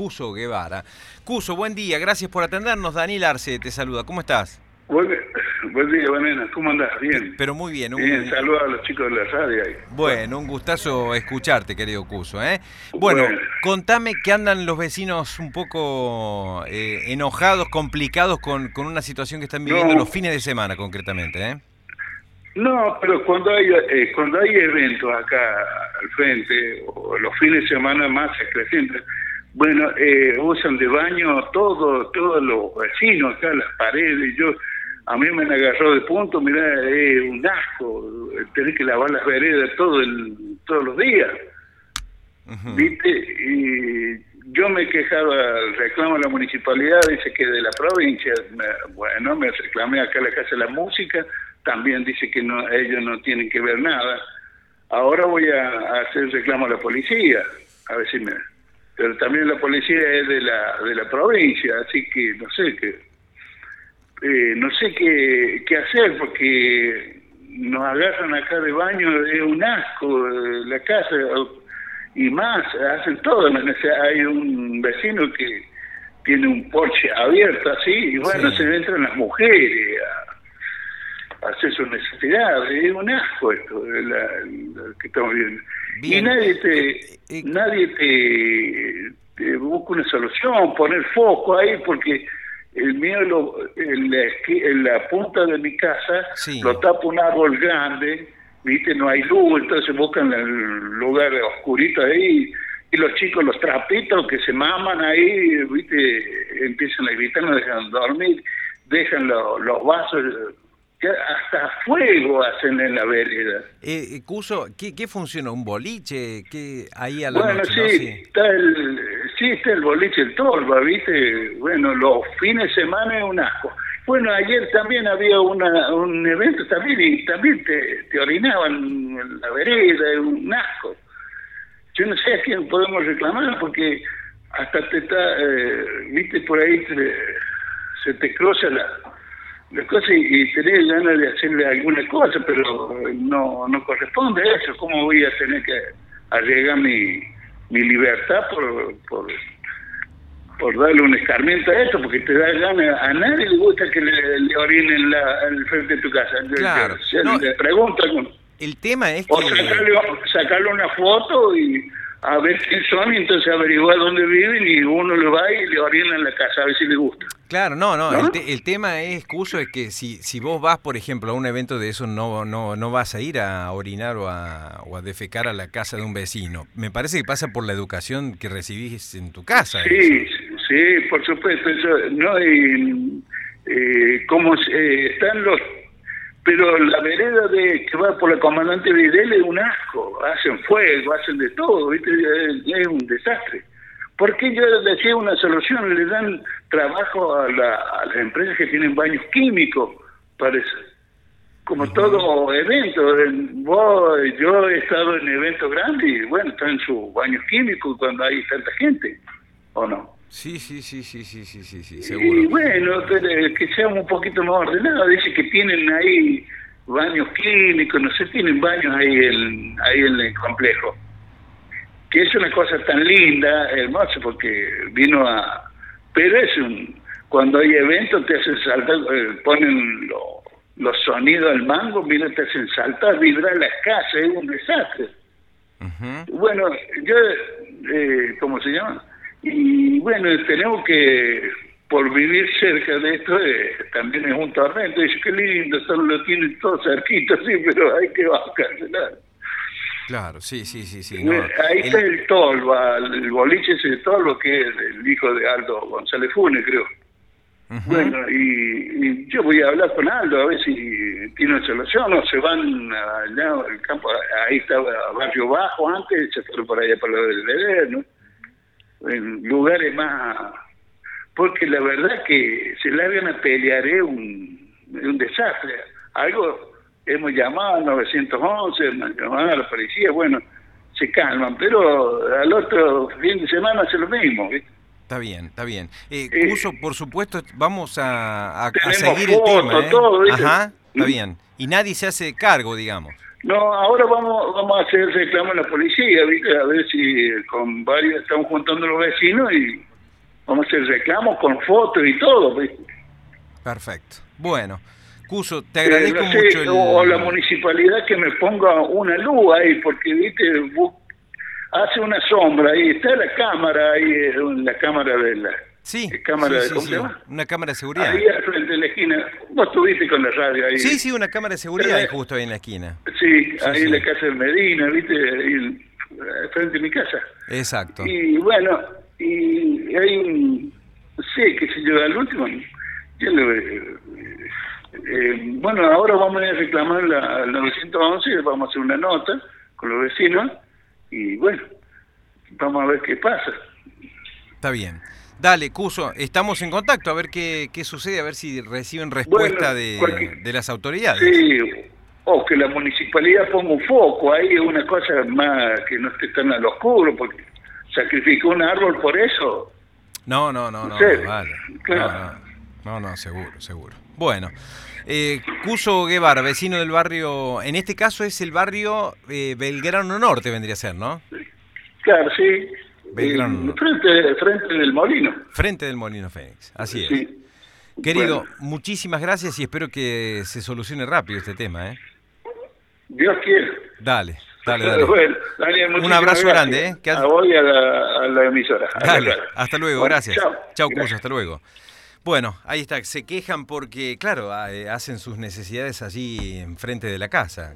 Cuso Guevara. Cuso, buen día, gracias por atendernos. Daniel Arce te saluda, ¿cómo estás? Buen, buen día, Vanena, ¿cómo andás? Bien. Pero muy bien. Un... Bien, saludos a los chicos de la radio ahí. Bueno, un gustazo escucharte, querido Cuso. ¿eh? Bueno, contame que andan los vecinos un poco eh, enojados, complicados con, con, una situación que están viviendo los fines de semana concretamente. ¿eh? No, pero cuando hay eh, cuando hay eventos acá al frente, o los fines de semana más crecientes, bueno, eh, usan de baño todo, todos los vecinos acá, las paredes. Yo, a mí me agarró de punto, mirá, es un asco, tener que lavar las veredas todo el, todos los días. ¿Viste? Y yo me quejaba, reclamo a la municipalidad, dice que de la provincia, bueno, me reclamé acá a la Casa de la Música, también dice que no ellos no tienen que ver nada. Ahora voy a hacer reclamo a la policía, a ver si me pero también la policía es de la de la provincia, así que no sé qué eh, no sé qué, qué hacer porque nos agarran acá de baño es un asco eh, la casa y más hacen todo, hay un vecino que tiene un porche abierto así y bueno se entran las mujeres a, hacer sus necesidades, es un asco esto que estamos viendo. Y nadie te, eh, eh, nadie te, busca una solución, poner foco ahí, porque el mío, lo, en, la, punta de mi casa, lo tapa un árbol grande, viste, no hay luz, entonces buscan el lugar oscurito ahí, y los chicos, los trapitos que se maman ahí, viste, empiezan a gritar, no dejan dormir, dejan los vasos hasta fuego hacen en la vereda. Eh, eh Cuso, ¿qué, ¿qué funciona? ¿Un boliche? ¿Qué, ahí a la bueno, sí, está el, sí, está el boliche, el torba, ¿viste? Bueno, los fines de semana es un asco. Bueno, ayer también había una, un evento también y también te, te orinaban en la vereda, es un asco. Yo no sé a quién podemos reclamar porque hasta te está, eh, viste, por ahí se te cruza la las cosas y, tener ganas de hacerle alguna cosa, pero no, no corresponde a eso. ¿Cómo voy a tener que arriesgar mi, mi libertad por, por, por darle un escarmiento a esto? Porque te da ganas, a nadie le gusta que le, le orinen la, al frente de tu casa. Claro. le pregunta, el tema es que... O sacarle, sacarle una foto y a ver quién son y entonces averiguar dónde viven y uno le va y le orina en la casa a ver si le gusta. Claro, no, no, El, tema es, Cuso, es que si, si vos vas, por ejemplo, a un evento de eso, no, no, no vas a ir a orinar o a, o a defecar a la casa de un vecino. Me parece que pasa por la educación que recibís en tu casa. Sí, sí, por supuesto. Eso, no, y, eh, como eh, están los pero la vereda de que va por la comandante Videl es un asco, hacen fuego, hacen de todo, ¿viste? Es, un desastre. ¿Por qué yo decía una solución? Le dan trabajo a, la, a las empresas que tienen baños químicos, parece. Como todo evento, vos, yo he estado en eventos grandes y bueno, están sus baños químicos cuando hay tanta gente, ¿o no? Sí, sí, sí, sí, sí, sí, sí, sí. Y bueno, que seamos un poquito más ordenados, dice que tienen ahí baños químicos, no sé, tienen baños ahí en, ahí en el complejo. Que es una cosa tan linda, hermosa, porque vino a... Pero es un... Cuando hay eventos te hacen saltar, eh, ponen los sonidos al mango, mira, te hacen saltar, vibrar las casas, es un desastre. Bueno, yo, eh, ¿cómo se llama? Y bueno, tenemos que, por vivir cerca de esto, eh, también es un tormento. Dice, qué lindo, solo lo tienen todo cerquito, sí, pero hay que cancelar. Claro, sí, sí, sí. sí Ahí está el Tolva, el boliche es el Tolva, que es el hijo de Aldo González Funes, creo. Bueno, y, yo voy a hablar con Aldo a ver si tiene una solución o se van allá al campo. Ahí estaba Barrio Bajo antes, se fueron por allá para lo del deber, ¿no? en lugares más... Porque la verdad que se largan a pelear es un, un desastre. Algo hemos llamado al 911, hemos llamado a la policía, bueno, se calman, pero al otro fin de semana hace lo mismo. Está bien, está bien. Eh, eh por supuesto, vamos a, a, seguir el tema. ¿eh? Todo, Ajá, está bien. Y nadie se hace cargo, digamos. No, ahora vamos vamos a hacer reclamo a la policía, ¿viste? A ver si con varios estamos juntando los vecinos y vamos a hacer reclamos con fotos y todo. Perfecto. Bueno. Cuso, te agradezco Eh, mucho. el- O la municipalidad que me ponga una luz ahí, porque viste, hace una sombra ahí, está la cámara ahí, la cámara de la Sí, cámara sí, de, sí, ¿cómo sí, se llama? Una cámara de seguridad. Ahí al frente de la esquina, vos estuviste con la radio ahí. Sí, sí, una cámara de seguridad ahí Eh, justo ahí en la esquina. Sí, ahí en la casa de Medina, viste, ahí frente de mi casa. Exacto. Y bueno, y hay un, sé, qué sé yo, al último, yo le- eh, bueno, ahora vamos a ir a reclamar la, al 911, vamos a hacer una nota con los vecinos y bueno, vamos a ver qué pasa. Está bien. Dale, Cuso, estamos en contacto a ver qué, qué sucede, a ver si reciben respuesta Bueno, de, cualquier- de las autoridades. Sí, o que la municipalidad ponga un foco ahí, una cosa más que no esté tan al oscuro, porque sacrificó un árbol por eso. No, no, no, no, vale. claro. No, no, no, no, seguro, seguro. Bueno, eh, Cuso Guevara, vecino del barrio, en este caso es el barrio eh, Belgrano Norte, vendría a ser, ¿no? Claro, sí. Belgrano. Eh, frente, frente del molino. Frente del Molino Fénix, así es. Sí. Querido, Bueno, muchísimas gracias y espero que se solucione rápido este tema, ¿eh? Dios quiere. Dale, dale, dale. Bueno, Daniel, muchísimas abrazo gracias. grande, ¿eh? Que A vos y a la, a la emisora. Dale, hasta luego, Bueno, gracias. Chao. Cuso, hasta luego. Bueno, ahí está, se quejan porque, claro, ah, eh, hacen sus necesidades allí enfrente de la casa.